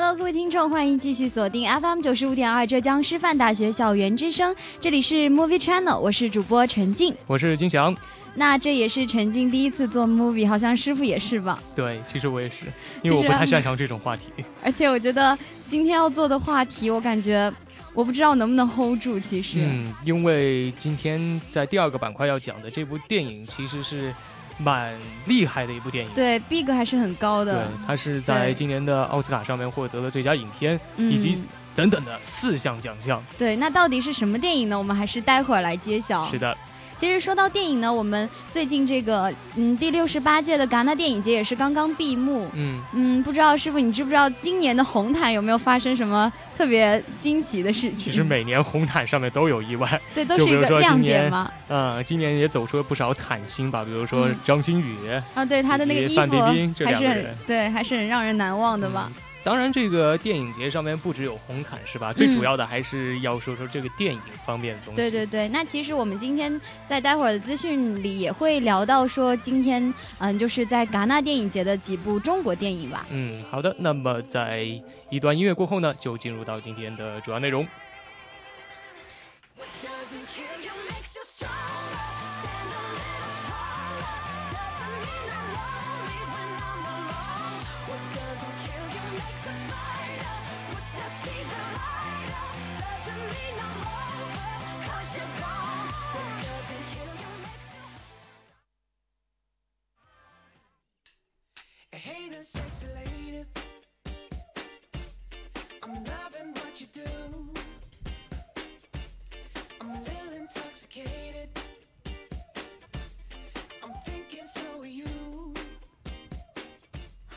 Hello，各位听众，欢迎继续锁定 FM 九十五点二浙江师范大学校园之声，这里是 Movie Channel，我是主播陈静，我是金翔。那这也是陈静第一次做 movie，好像师傅也是吧？对，其实我也是，因为我不太擅长这种话题。而且我觉得今天要做的话题，我感觉我不知道能不能 hold 住。其实，嗯，因为今天在第二个板块要讲的这部电影，其实是。蛮厉害的一部电影，对逼格还是很高的。对，他是在今年的奥斯卡上面获得了最佳影片以及等等的四项奖项。对，那到底是什么电影呢？我们还是待会儿来揭晓。是的。其实说到电影呢，我们最近这个嗯第六十八届的戛纳电影节也是刚刚闭幕。嗯嗯，不知道师傅你知不知道今年的红毯有没有发生什么特别新奇的事情？其实每年红毯上面都有意外，对，都是一个亮点嘛？嗯，今年也走出了不少毯星吧，比如说张馨予啊，对他的那个衣服还是很对，还是很让人难忘的吧。当然，这个电影节上面不只有红毯，是吧？最主要的还是要说说这个电影方面的东西。对对对，那其实我们今天在待会儿的资讯里也会聊到说，今天嗯，就是在戛纳电影节的几部中国电影吧。嗯，好的。那么在一段音乐过后呢，就进入到今天的主要内容。sexy lady.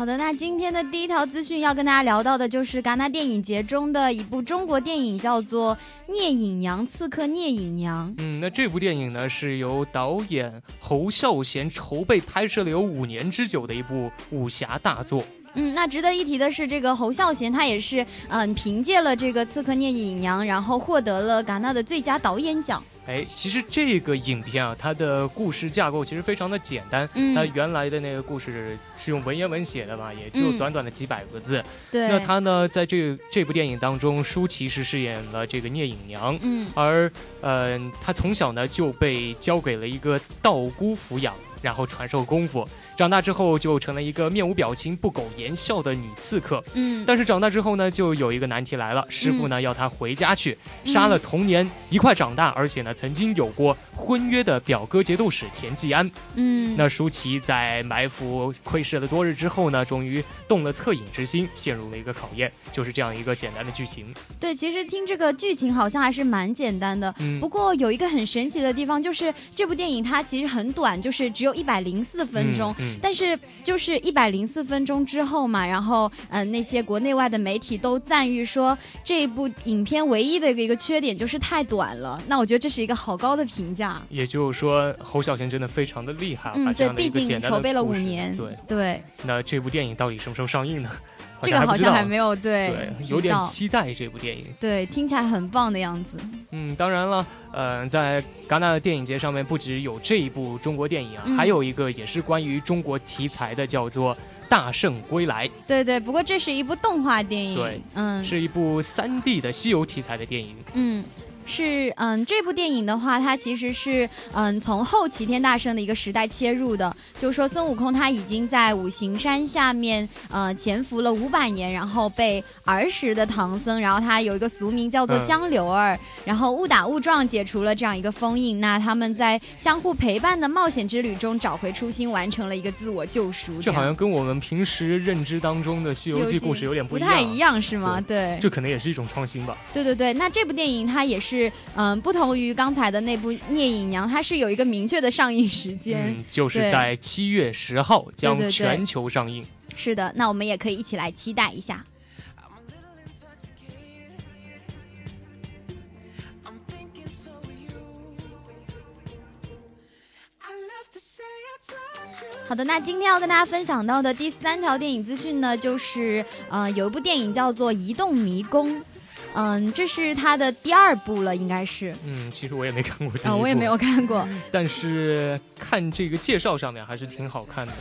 好的，那今天的第一条资讯要跟大家聊到的就是戛纳电影节中的一部中国电影，叫做《聂隐娘刺客聂隐娘》。嗯，那这部电影呢是由导演侯孝贤筹备拍摄了有五年之久的一部武侠大作。嗯，那值得一提的是，这个侯孝贤他也是嗯凭借了这个《刺客聂隐娘》，然后获得了戛纳的最佳导演奖。哎，其实这个影片啊，它的故事架构其实非常的简单。嗯，它原来的那个故事是用文言文写的嘛，也就短短的几百个字。对。那他呢，在这这部电影当中，舒淇是饰演了这个聂隐娘。嗯。而嗯，他从小呢就被交给了一个道姑抚养，然后传授功夫。长大之后就成了一个面无表情、不苟言笑的女刺客。嗯，但是长大之后呢，就有一个难题来了，师傅呢要她回家去杀了童年一块长大，而且呢曾经有过婚约的表哥节度使田季安。嗯，那舒淇在埋伏窥视了多日之后呢，终于动了恻隐之心，陷入了一个考验，就是这样一个简单的剧情。对，其实听这个剧情好像还是蛮简单的。嗯，不过有一个很神奇的地方，就是这部电影它其实很短，就是只有一百零四分钟。但是就是一百零四分钟之后嘛，然后嗯，那些国内外的媒体都赞誉说这部影片唯一的一个缺点就是太短了。那我觉得这是一个好高的评价。也就是说，侯孝贤真的非常的厉害。嗯，对，毕竟筹备了五年。对对。那这部电影到底什么时候上映呢？这个好像还没有对，对，有点期待这部电影。对，听起来很棒的样子。嗯，当然了，呃，在戛纳的电影节上面，不只有这一部中国电影啊，还有一个也是关于中国题材的，叫做《大圣归来》。对对，不过这是一部动画电影。对，嗯，是一部三 D 的西游题材的电影。嗯。是，嗯，这部电影的话，它其实是，嗯，从后齐天大圣的一个时代切入的，就是说孙悟空他已经在五行山下面，呃，潜伏了五百年，然后被儿时的唐僧，然后他有一个俗名叫做江流儿，然后误打误撞解除了这样一个封印，那他们在相互陪伴的冒险之旅中找回初心，完成了一个自我救赎。这好像跟我们平时认知当中的《西游记》故事有点不太一样，是吗？对，这可能也是一种创新吧。对对对，那这部电影它也是。是嗯，不同于刚才的那部《聂隐娘》，它是有一个明确的上映时间，就是在七月十号将全球上映。是的，那我们也可以一起来期待一下。好的，那今天要跟大家分享到的第三条电影资讯呢，就是呃，有一部电影叫做《移动迷宫》。嗯，这是他的第二部了，应该是。嗯，其实我也没看过。啊，我也没有看过。但是看这个介绍上面还是挺好看的。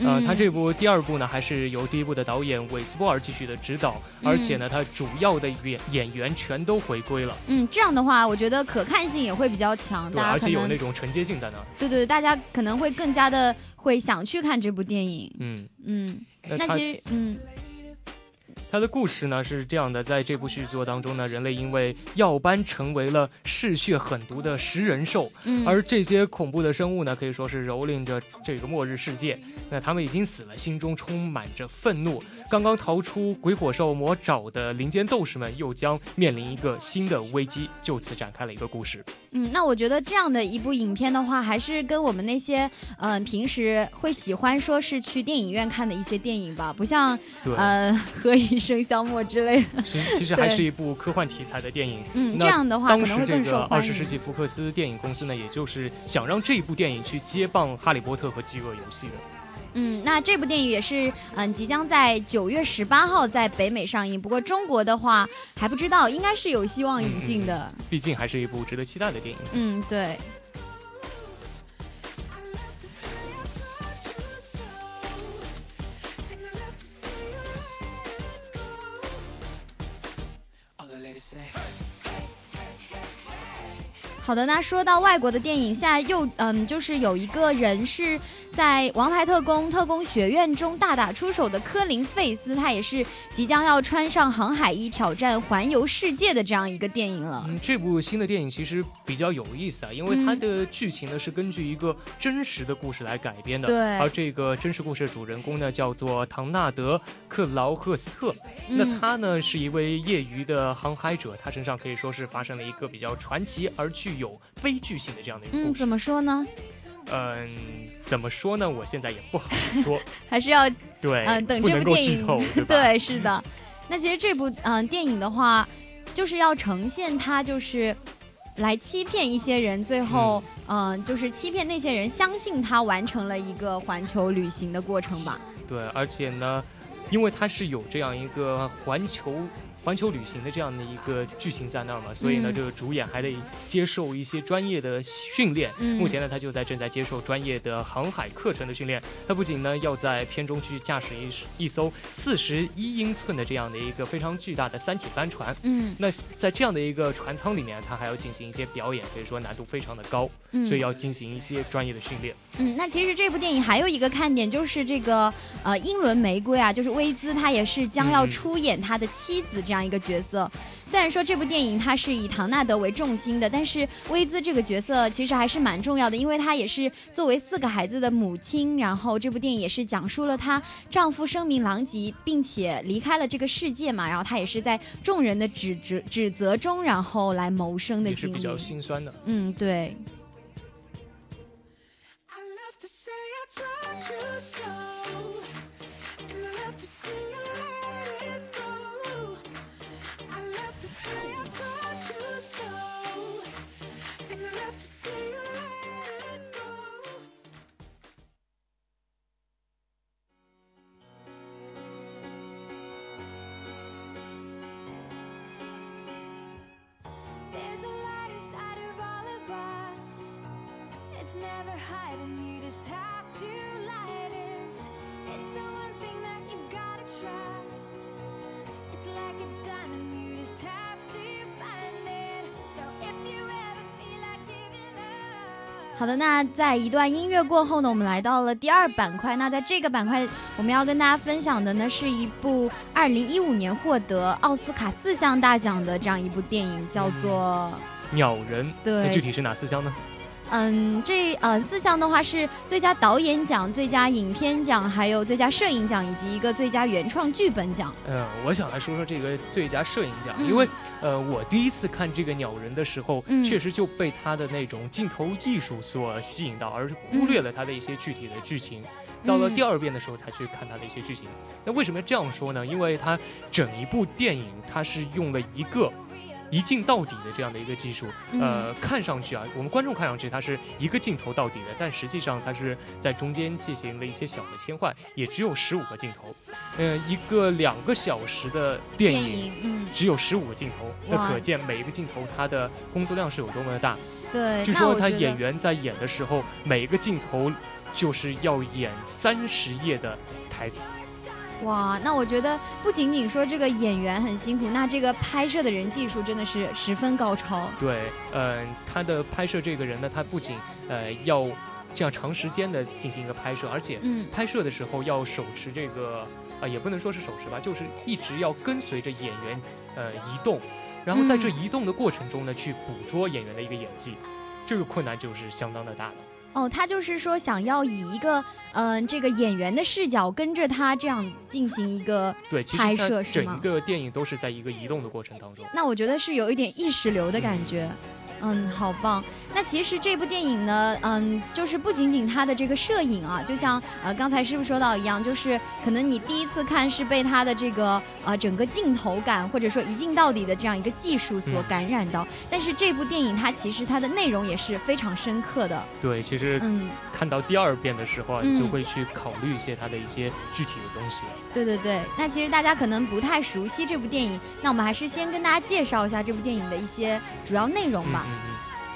呃，他这部第二部呢，还是由第一部的导演韦斯波尔继续的指导，而且呢，他主要的演演员全都回归了。嗯，这样的话，我觉得可看性也会比较强，大而且有那种承接性在那。对对，大家可能会更加的会想去看这部电影。嗯嗯，那其实嗯。他的故事呢是这样的，在这部续作当中呢，人类因为药斑成为了嗜血狠毒的食人兽，嗯，而这些恐怖的生物呢，可以说是蹂躏着这个末日世界。那他们已经死了，心中充满着愤怒。刚刚逃出鬼火兽魔爪的林间斗士们，又将面临一个新的危机，就此展开了一个故事。嗯，那我觉得这样的一部影片的话，还是跟我们那些嗯平时会喜欢说是去电影院看的一些电影吧，不像呃何以。生消磨之类的，其实其实还是一部科幻题材的电影。嗯，这样的话，当时这个二十世纪福克斯电影公司呢，也就是想让这一部电影去接棒《哈利波特》和《饥饿游戏》的。嗯，那这部电影也是嗯，即将在九月十八号在北美上映。不过中国的话还不知道，应该是有希望引进的。毕竟还是一部值得期待的电影。嗯，对。好的，那说到外国的电影，现在又嗯，就是有一个人是。在《王牌特工：特工学院》中大打出手的科林·费斯，他也是即将要穿上航海衣挑战环游世界的这样一个电影了。嗯，这部新的电影其实比较有意思啊，因为它的剧情呢是根据一个真实的故事来改编的。对。而这个真实故事的主人公呢叫做唐纳德·克劳赫斯特，那他呢是一位业余的航海者，他身上可以说是发生了一个比较传奇而具有悲剧性的这样的一个故事。嗯，怎么说呢？嗯，怎么说呢？我现在也不好说，还是要对，嗯，等这部电影，对，是的。那其实这部嗯电影的话，就是要呈现他就是来欺骗一些人，最后嗯，就是欺骗那些人相信他完成了一个环球旅行的过程吧。对，而且呢，因为他是有这样一个环球。环球旅行的这样的一个剧情在那儿嘛，所以呢，这个主演还得接受一些专业的训练。目前呢，他就在正在接受专业的航海课程的训练。他不仅呢要在片中去驾驶一一艘四十一英寸的这样的一个非常巨大的三体帆船。嗯，那在这样的一个船舱里面，他还要进行一些表演，可以说难度非常的高，所以要进行一些专业的训练。嗯，那其实这部电影还有一个看点就是这个呃英伦玫瑰啊，就是薇兹，他也是将要出演他的妻子这样。这样一个角色，虽然说这部电影它是以唐纳德为重心的，但是薇兹这个角色其实还是蛮重要的，因为她也是作为四个孩子的母亲。然后这部电影也是讲述了她丈夫声名狼藉，并且离开了这个世界嘛，然后她也是在众人的指指指责中，然后来谋生的经历，是比较心酸的。嗯，对。There's a light inside of all of us. It's never hiding, you just have to light it. It's the one thing that you gotta trust. It's like a diamond, you just have 好的，那在一段音乐过后呢，我们来到了第二板块。那在这个板块，我们要跟大家分享的呢，是一部二零一五年获得奥斯卡四项大奖的这样一部电影，叫做《鸟人》。对，那具体是哪四项呢？嗯，这呃四项的话是最佳导演奖、最佳影片奖，还有最佳摄影奖以及一个最佳原创剧本奖。嗯，我想来说说这个最佳摄影奖，因为呃我第一次看这个《鸟人》的时候，确实就被他的那种镜头艺术所吸引到，而忽略了他的一些具体的剧情。到了第二遍的时候才去看他的一些剧情。那为什么要这样说呢？因为他整一部电影，他是用了一个。一镜到底的这样的一个技术，呃，看上去啊，我们观众看上去它是一个镜头到底的，但实际上它是在中间进行了一些小的切换，也只有十五个镜头。嗯，一个两个小时的电影，嗯，只有十五个镜头，那可见每一个镜头它的工作量是有多么的大。对，据说他演员在演的时候，每一个镜头就是要演三十页的台词。哇，那我觉得不仅仅说这个演员很辛苦，那这个拍摄的人技术真的是十分高超。对，嗯，他的拍摄这个人呢，他不仅呃要这样长时间的进行一个拍摄，而且拍摄的时候要手持这个啊，也不能说是手持吧，就是一直要跟随着演员呃移动，然后在这移动的过程中呢，去捕捉演员的一个演技，这个困难就是相当的大了。哦，他就是说想要以一个嗯这个演员的视角跟着他这样进行一个对拍摄是吗？整个电影都是在一个移动的过程当中。那我觉得是有一点意识流的感觉。嗯，好棒。那其实这部电影呢，嗯，就是不仅仅它的这个摄影啊，就像呃刚才师傅说到一样，就是可能你第一次看是被它的这个呃整个镜头感或者说一镜到底的这样一个技术所感染到。但是这部电影它其实它的内容也是非常深刻的。对，其实嗯，看到第二遍的时候啊，你就会去考虑一些它的一些具体的东西。对对对。那其实大家可能不太熟悉这部电影，那我们还是先跟大家介绍一下这部电影的一些主要内容吧。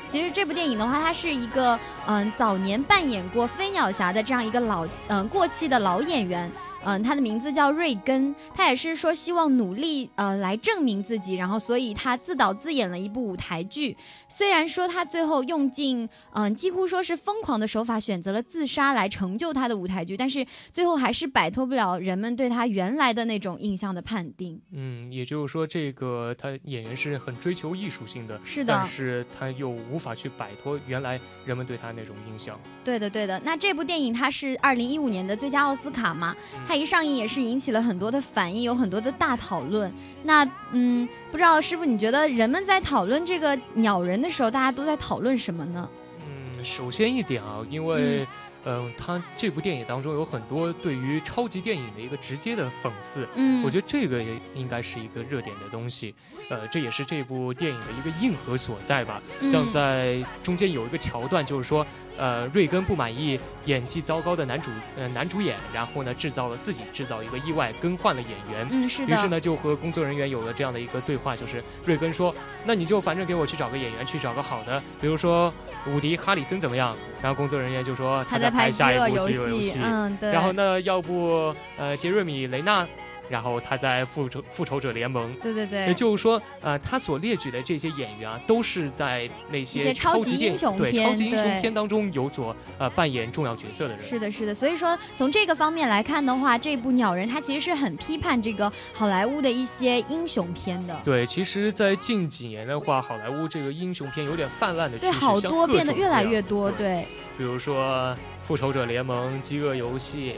其实这部电影的话，它是一个嗯早年扮演过飞鸟侠的这样一个老嗯过气的老演员。嗯，他的名字叫瑞根，他也是说希望努力呃来证明自己，然后所以他自导自演了一部舞台剧。虽然说他最后用尽嗯几乎说是疯狂的手法选择了自杀来成就他的舞台剧，但是最后还是摆脱不了人们对他原来的那种印象的判定。嗯，也就是说这个他演员是很追求艺术性的，是的，但是他又无法去摆脱原来人们对他那种印象。对的，对的。那这部电影它是二零一五年的最佳奥斯卡嘛？它一上映也是引起了很多的反应，有很多的大讨论。那嗯，不知道师傅，你觉得人们在讨论这个鸟人的时候，大家都在讨论什么呢？嗯，首先一点啊，因为嗯，他这部电影当中有很多对于超级电影的一个直接的讽刺。嗯，我觉得这个也应该是一个热点的东西。呃，这也是这部电影的一个硬核所在吧。像在中间有一个桥段，就是说。呃，瑞根不满意演技糟糕的男主呃男主演，然后呢制造了自己制造一个意外，更换了演员。嗯，是的。于是呢就和工作人员有了这样的一个对话，就是瑞根说：“那你就反正给我去找个演员，去找个好的，比如说伍迪·哈里森怎么样？”然后工作人员就说：“他在拍下一部饥饿游戏。”嗯，对。然后呢，要不呃杰瑞米·雷纳。然后他在复仇复仇者联盟，对对对，也就是说，呃，他所列举的这些演员啊，都是在那些超级英雄对超级英雄片当中有所呃扮演重要角色的人。是的，是的。所以说，从这个方面来看的话，这部《鸟人》他其实是很批判这个好莱坞的一些英雄片的。对，其实，在近几年的话，好莱坞这个英雄片有点泛滥的对，好多变得越来越多。对，比如说《复仇者联盟》《饥饿游戏》。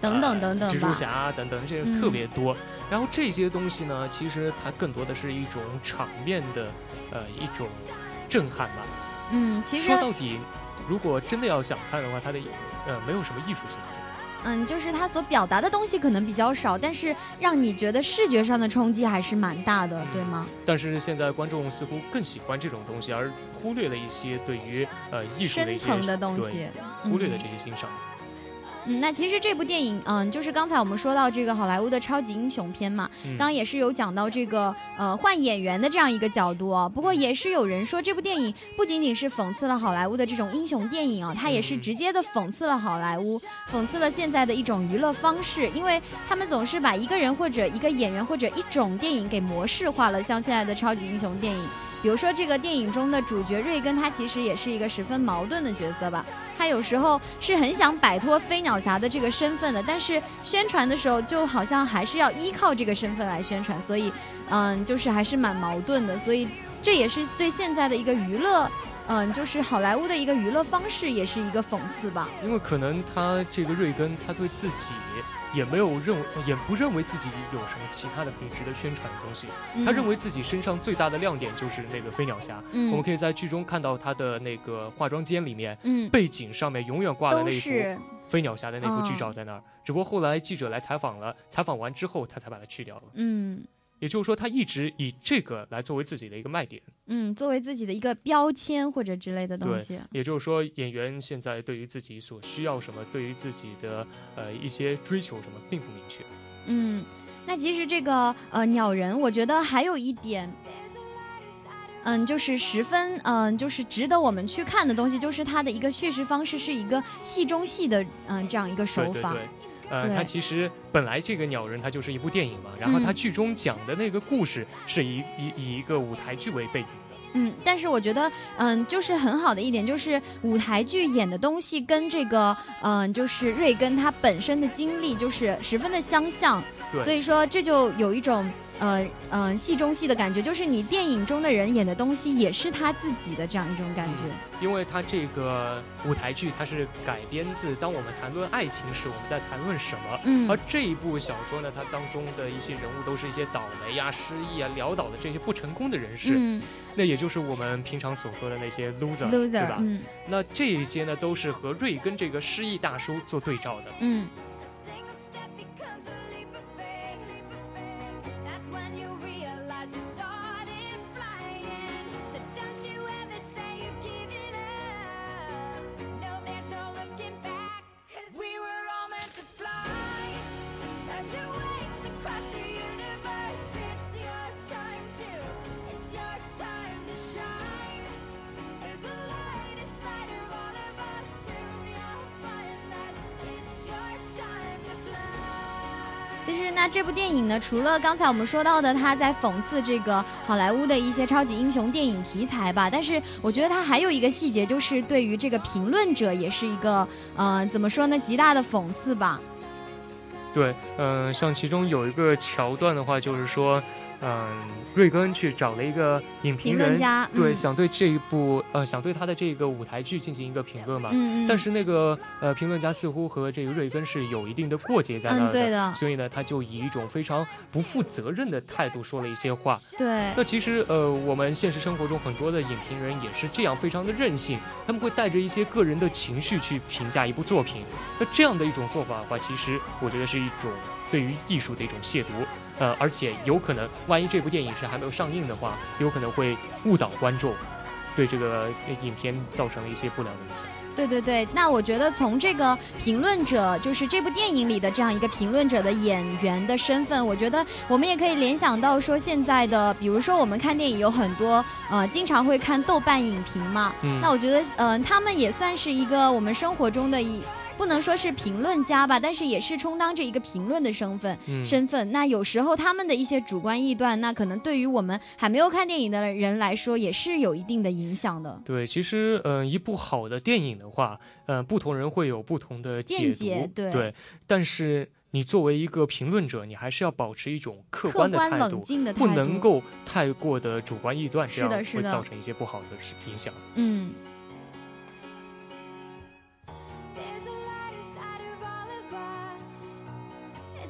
等等等等，蜘蛛侠等等，这些特别多。然后这些东西呢，其实它更多的是一种场面的，呃，一种震撼吧。嗯，其实说到底，如果真的要想看的话，它的呃没有什么艺术性。嗯，就是它所表达的东西可能比较少，但是让你觉得视觉上的冲击还是蛮大的，对吗？但是现在观众似乎更喜欢这种东西，而忽略了一些对于呃艺术的深层的东西，忽略了这些欣赏。嗯，那其实这部电影，嗯，就是刚才我们说到这个好莱坞的超级英雄片嘛，刚刚也是有讲到这个呃换演员的这样一个角度啊。不过也是有人说，这部电影不仅仅是讽刺了好莱坞的这种英雄电影啊，它也是直接的讽刺了好莱坞，讽刺了现在的一种娱乐方式，因为他们总是把一个人或者一个演员或者一种电影给模式化了，像现在的超级英雄电影。比如说，这个电影中的主角瑞根，他其实也是一个十分矛盾的角色吧。他有时候是很想摆脱飞鸟侠的这个身份的，但是宣传的时候就好像还是要依靠这个身份来宣传，所以，嗯，就是还是蛮矛盾的。所以这也是对现在的一个娱乐，嗯，就是好莱坞的一个娱乐方式，也是一个讽刺吧。因为可能他这个瑞根，他对自己。也没有认，也不认为自己有什么其他的可以值得宣传的东西。他认为自己身上最大的亮点就是那个飞鸟侠。我们可以在剧中看到他的那个化妆间里面，背景上面永远挂的那幅飞鸟侠的那幅剧照在那儿。只不过后来记者来采访了，采访完之后他才把它去掉了。嗯。也就是说，他一直以这个来作为自己的一个卖点，嗯，作为自己的一个标签或者之类的东西。也就是说，演员现在对于自己所需要什么，对于自己的呃一些追求什么，并不明确。嗯，那其实这个呃鸟人，我觉得还有一点，嗯，就是十分嗯，就是值得我们去看的东西，就是它的一个叙事方式是一个戏中戏的嗯这样一个手法。呃，它其实本来这个鸟人它就是一部电影嘛，然后它剧中讲的那个故事是以以以一个舞台剧为背景的。嗯，但是我觉得，嗯，就是很好的一点，就是舞台剧演的东西跟这个，嗯，就是瑞根他本身的经历就是十分的相像，所以说这就有一种。呃呃，戏中戏的感觉，就是你电影中的人演的东西，也是他自己的这样一种感觉。因为他这个舞台剧，它是改编自当我们谈论爱情时，我们在谈论什么。嗯。而这一部小说呢，它当中的一些人物都是一些倒霉呀、失意啊、潦倒的这些不成功的人士。嗯。那也就是我们平常所说的那些 loser，对吧？嗯。那这一些呢，都是和瑞根这个失意大叔做对照的。嗯。这部电影呢，除了刚才我们说到的他在讽刺这个好莱坞的一些超级英雄电影题材吧，但是我觉得他还有一个细节，就是对于这个评论者也是一个，呃，怎么说呢，极大的讽刺吧。对，嗯，像其中有一个桥段的话，就是说。嗯，瑞根去找了一个影评人，对，想对这一部呃，想对他的这个舞台剧进行一个评论嘛。嗯但是那个呃，评论家似乎和这个瑞根是有一定的过节在那儿的，所以呢，他就以一种非常不负责任的态度说了一些话。对。那其实呃，我们现实生活中很多的影评人也是这样，非常的任性，他们会带着一些个人的情绪去评价一部作品。那这样的一种做法的话，其实我觉得是一种对于艺术的一种亵渎。呃，而且有可能，万一这部电影是还没有上映的话，有可能会误导观众，对这个影片造成了一些不良的影响。对对对，那我觉得从这个评论者，就是这部电影里的这样一个评论者的演员的身份，我觉得我们也可以联想到说，现在的，比如说我们看电影有很多，呃，经常会看豆瓣影评嘛，嗯那我觉得，嗯，他们也算是一个我们生活中的一。不能说是评论家吧，但是也是充当着一个评论的身份。身份。那有时候他们的一些主观臆断，那可能对于我们还没有看电影的人来说，也是有一定的影响的。对，其实，嗯，一部好的电影的话，嗯，不同人会有不同的见解。对，但是你作为一个评论者，你还是要保持一种客观的态度，不能够太过的主观臆断，这样会造成一些不好的影响。嗯。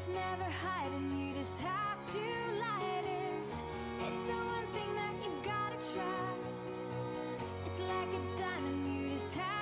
It's never hiding, you just have to light it. It's the one thing that you gotta trust. It's like a diamond, you just have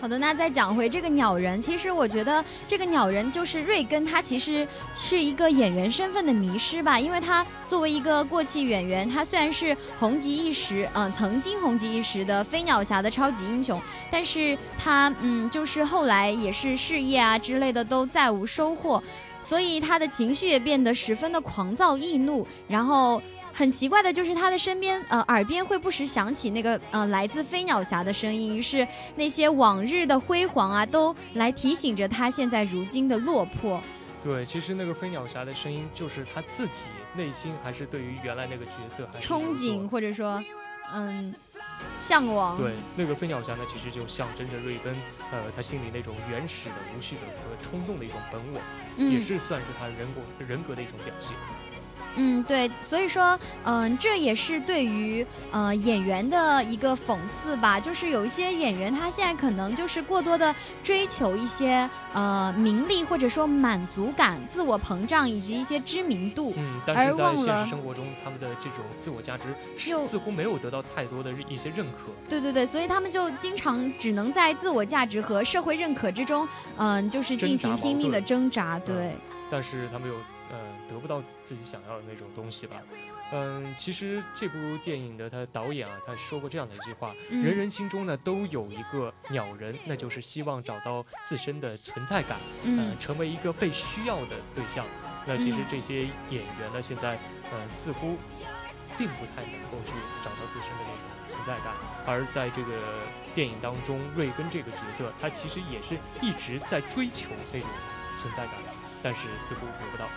好的，那再讲回这个鸟人，其实我觉得这个鸟人就是瑞根，他其实是一个演员身份的迷失吧，因为他作为一个过气演员，他虽然是红极一时，嗯，曾经红极一时的飞鸟侠的超级英雄，但是他嗯，就是后来也是事业啊之类的都再无收获，所以他的情绪也变得十分的狂躁易怒，然后。很奇怪的就是他的身边，呃，耳边会不时响起那个，呃，来自飞鸟侠的声音。于是那些往日的辉煌啊，都来提醒着他现在如今的落魄。对，其实那个飞鸟侠的声音，就是他自己内心还是对于原来那个角色还是憧憬，或者说，嗯，向往。对，那个飞鸟侠呢，其实就象征着瑞根，呃，他心里那种原始的、无序的和冲动的一种本我，也是算是他人格人格的一种表现。嗯，对，所以说，嗯，这也是对于呃演员的一个讽刺吧，就是有一些演员他现在可能就是过多的追求一些呃名利或者说满足感、自我膨胀以及一些知名度，嗯，但是在现实生活中，他们的这种自我价值似乎没有得到太多的一些认可。对对对，所以他们就经常只能在自我价值和社会认可之中，嗯，就是进行拼命的挣扎。对，但是他们又。到自己想要的那种东西吧。嗯，其实这部电影的他导演啊，他说过这样的一句话：人人心中呢都有一个鸟人，那就是希望找到自身的存在感，嗯，成为一个被需要的对象。那其实这些演员呢，现在嗯似乎并不太能够去找到自身的那种存在感。而在这个电影当中，瑞根这个角色，他其实也是一直在追求那种存在感，但是似乎得不到。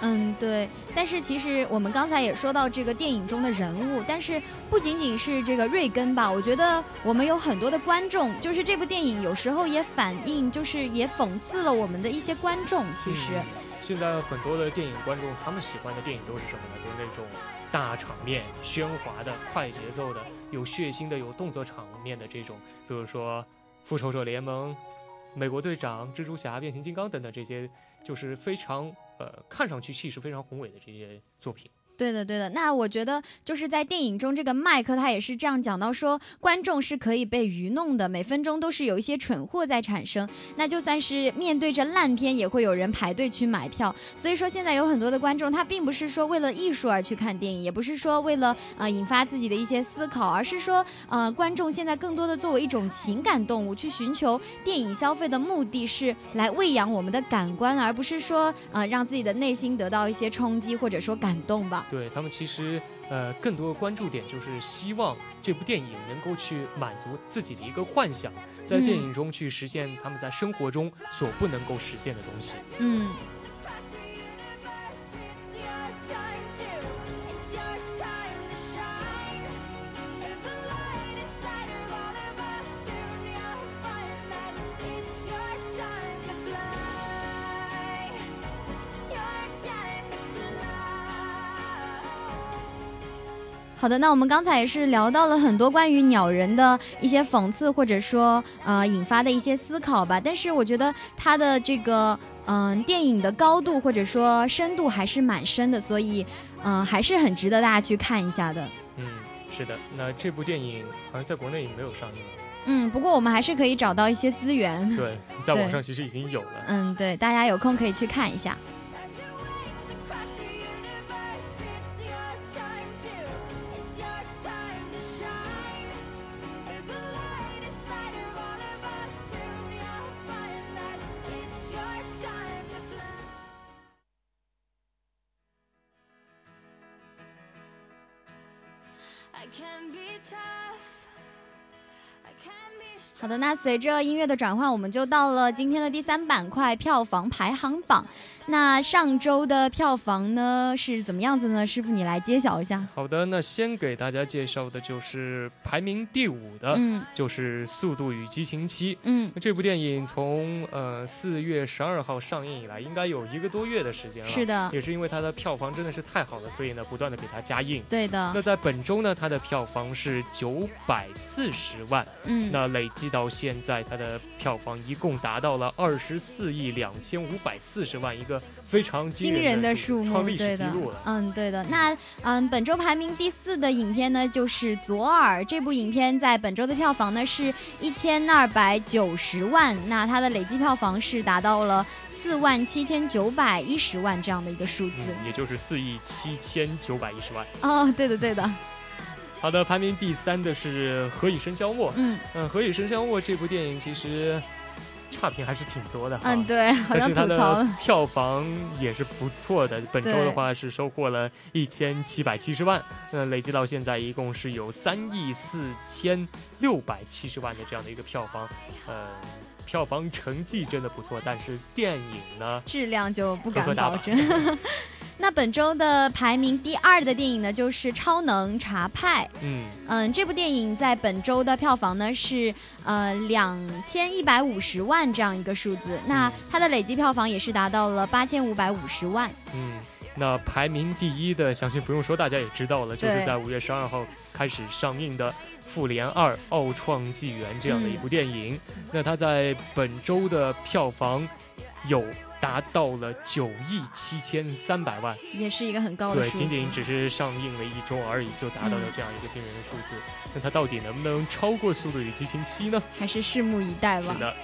嗯，对。但是其实我们刚才也说到这个电影中的人物，但是不仅仅是这个瑞根吧？我觉得我们有很多的观众，就是这部电影有时候也反映，就是也讽刺了我们的一些观众。其实，现在很多的电影观众，他们喜欢的电影都是什么呢？都是那种大场面、喧哗的、快节奏的、有血腥的、有动作场面的这种，比如说《复仇者联盟》。美国队长、蜘蛛侠、变形金刚等等这些，就是非常呃，看上去气势非常宏伟的这些作品。对的，对的。那我觉得就是在电影中，这个麦克他也是这样讲到说，观众是可以被愚弄的，每分钟都是有一些蠢货在产生。那就算是面对着烂片，也会有人排队去买票。所以说，现在有很多的观众，他并不是说为了艺术而去看电影，也不是说为了呃引发自己的一些思考，而是说呃，观众现在更多的作为一种情感动物去寻求电影消费的目的是来喂养我们的感官，而不是说呃让自己的内心得到一些冲击或者说感动吧。对他们其实，呃，更多的关注点就是希望这部电影能够去满足自己的一个幻想，在电影中去实现他们在生活中所不能够实现的东西。嗯。好的，那我们刚才也是聊到了很多关于鸟人的一些讽刺，或者说呃引发的一些思考吧。但是我觉得它的这个嗯电影的高度或者说深度还是蛮深的，所以嗯还是很值得大家去看一下的。嗯，是的。那这部电影好像在国内也没有上映。嗯，不过我们还是可以找到一些资源。对，在网上其实已经有了。嗯，对，大家有空可以去看一下。那随着音乐的转换，我们就到了今天的第三板块——票房排行榜。那上周的票房呢是怎么样子呢？师傅，你来揭晓一下。好的，那先给大家介绍的就是排名第五的，嗯，就是《速度与激情七》。嗯，这部电影从呃四月十二号上映以来，应该有一个多月的时间了。是的，也是因为它的票房真的是太好了，所以呢，不断的给它加印。对的。那在本周呢，它的票房是九百四十万。嗯，那累计到现在，它的票房一共达到了二十四亿两千五百四十万，一个。非常惊人的数目，对的，嗯，对的。那嗯，本周排名第四的影片呢，就是《左耳》这部影片，在本周的票房呢是一千二百九十万，那它的累计票房是达到了四万七千九百一十万这样的一个数字，也就是四亿七千九百一十万。哦，对的，对的。好的，排名第三的是《何以笙箫默》。嗯嗯，《何以笙箫默》这部电影其实。差评还是挺多的，嗯，对，但是它的票房也是不错的。本周的话是收获了一千七百七十万，那累计到现在一共是有三亿四千六百七十万的这样的一个票房，呃，票房成绩真的不错，但是电影呢，质量就不敢保证。那本周的排名第二的电影呢，就是《超能查派》。嗯嗯，这部电影在本周的票房呢是呃两千一百五十万这样一个数字，那它的累计票房也是达到了八千五百五十万。嗯。那排名第一的，相信不用说，大家也知道了，就是在五月十二号开始上映的《复联二：奥创纪元》这样的一部电影。那它在本周的票房有达到了九亿七千三百万，也是一个很高的对，仅仅只是上映了一周而已，就达到了这样一个惊人的数字。那它到底能不能超过《速度与激情七》呢？还是拭目以待吧。是的。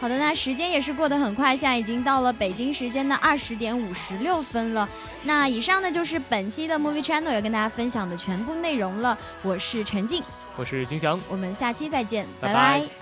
好的，那时间也是过得很快，现在已经到了北京时间的二十点五十六分了。那以上呢就是本期的 Movie Channel 要跟大家分享的全部内容了。我是陈静，我是金翔，我们下期再见，拜拜。